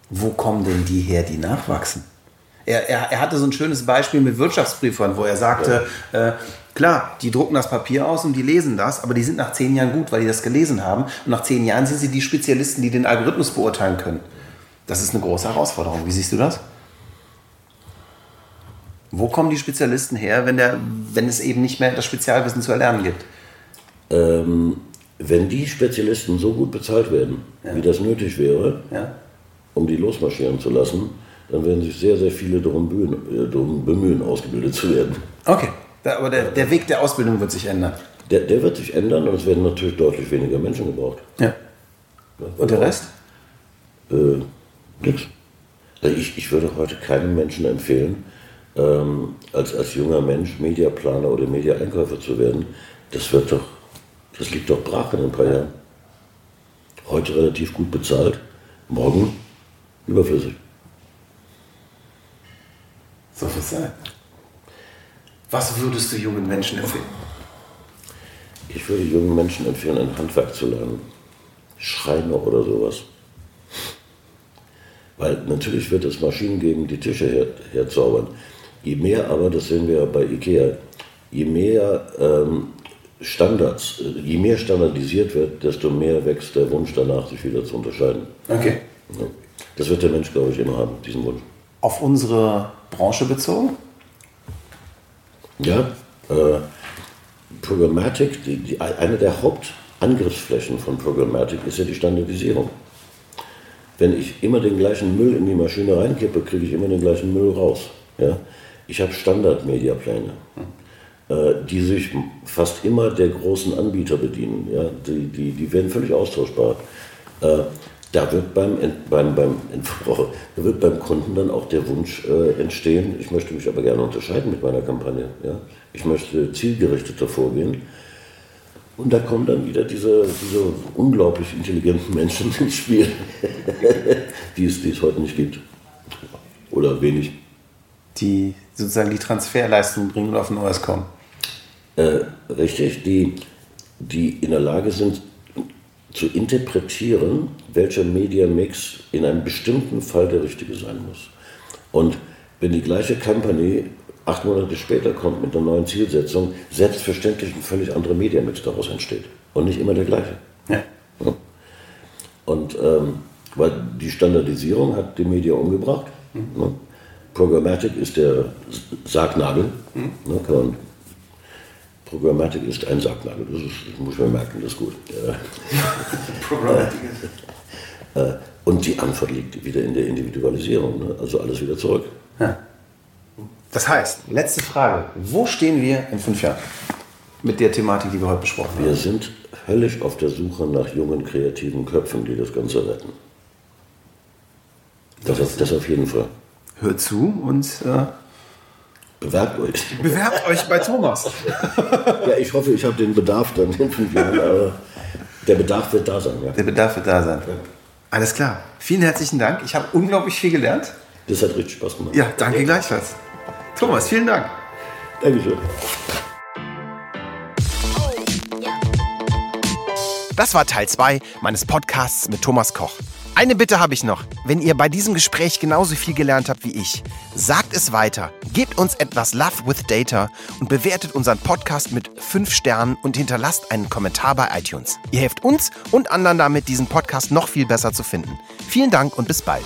wo kommen denn die her, die nachwachsen? Er, er, er hatte so ein schönes Beispiel mit Wirtschaftsbriefern, wo er sagte, äh, klar, die drucken das Papier aus und die lesen das, aber die sind nach zehn Jahren gut, weil die das gelesen haben. Und nach zehn Jahren sind sie die Spezialisten, die den Algorithmus beurteilen können. Das ist eine große Herausforderung. Wie siehst du das? Wo kommen die Spezialisten her, wenn, der, wenn es eben nicht mehr das Spezialwissen zu erlernen gibt?
Ähm, wenn die Spezialisten so gut bezahlt werden,
Ja.
wie das nötig wäre,
Ja?
um die losmarschieren zu lassen, dann werden sich sehr, sehr viele darum bemühen, äh, darum bemühen ausgebildet zu werden.
Okay, aber der, der Weg der Ausbildung wird sich ändern.
Der, der wird sich ändern und es werden natürlich deutlich weniger Menschen gebraucht.
Ja. Und der Rest?
Äh, nix. Ich, ich würde heute keinem Menschen empfehlen, ähm, als, als junger Mensch Mediaplaner oder Mediaeinkäufer zu werden. Das wird doch, das liegt doch brach in ein paar Jahren. Heute relativ gut bezahlt, morgen überflüssig.
So viel sein. Was würdest du jungen Menschen empfehlen?
Ich würde jungen Menschen empfehlen, ein Handwerk zu lernen. Schreiner oder sowas. Weil natürlich wird es Maschinen geben, die Tische her, herzaubern. Je mehr aber, das sehen wir ja bei Ikea, je mehr ähm, Standards, je mehr standardisiert wird, desto mehr wächst der Wunsch danach, sich wieder zu unterscheiden.
Okay.
Ja. Das wird der Mensch, glaube ich, immer haben, diesen Wunsch.
Auf unsere Branche bezogen?
Ja, äh, Programmatic, die, die, eine der Hauptangriffsflächen von Programmatic ist ja die Standardisierung. Wenn ich immer den gleichen Müll in die Maschine reinkippe, kriege ich immer den gleichen Müll raus. Ja? Ich habe Standard-Mediapläne, äh, die sich fast immer der großen Anbieter bedienen. Ja? Die, die, die werden völlig austauschbar. Äh, da wird beim, beim, beim, da wird beim Kunden dann auch der Wunsch äh, entstehen, ich möchte mich aber gerne unterscheiden mit meiner Kampagne. Ja? Ich möchte zielgerichteter vorgehen. Und da kommen dann wieder diese, diese unglaublich intelligenten Menschen *laughs* ins Spiel, *laughs* die, es, die es heute nicht gibt. Oder wenig.
Die sozusagen die Transferleistung bringen und auf ein neues kommen.
Äh, richtig, die, die in der Lage sind zu interpretieren, welcher Mediamix in einem bestimmten Fall der richtige sein muss. Und wenn die gleiche Company acht Monate später kommt mit einer neuen Zielsetzung, selbstverständlich ein völlig anderer Mediamix daraus entsteht. Und nicht immer der gleiche. Ja. Und ähm, weil die Standardisierung hat die Medien umgebracht. Ne? Programmatic ist der Sargnagel. Ne? Kann man, Programmatic ist ein Sargnagel. Das, ist, das muss man merken, das ist gut. *laughs* Äh, *laughs* äh, und die Antwort liegt wieder in der Individualisierung. Ne? Also alles wieder zurück.
Das heißt, letzte Frage. Wo stehen wir in fünf Jahren? Mit der Thematik, die wir heute besprochen
Wir
haben.
sind höllisch auf der Suche nach jungen, kreativen Köpfen, die das Ganze retten. Das auf, das auf jeden Fall.
Hört zu und äh,
Bewerbt euch.
bewerbt euch bei Thomas. *laughs*
Ja, ich hoffe, ich habe den Bedarf dann in fünf Jahren, aber der Bedarf wird da sein. Ja.
Der Bedarf wird da sein. Alles klar. Vielen herzlichen Dank. Ich habe unglaublich viel gelernt.
Das hat richtig Spaß gemacht.
Ja, danke gleichfalls. Thomas, vielen Dank.
Dankeschön.
Das war Teil 2 meines Podcasts mit Thomas Koch. Eine Bitte habe ich noch. Wenn ihr bei diesem Gespräch genauso viel gelernt habt wie ich, sagt es weiter, gebt uns etwas Love with Data und bewertet unseren Podcast mit 5 Sternen und hinterlasst einen Kommentar bei iTunes. Ihr helft uns und anderen damit, diesen Podcast noch viel besser zu finden. Vielen Dank und bis bald.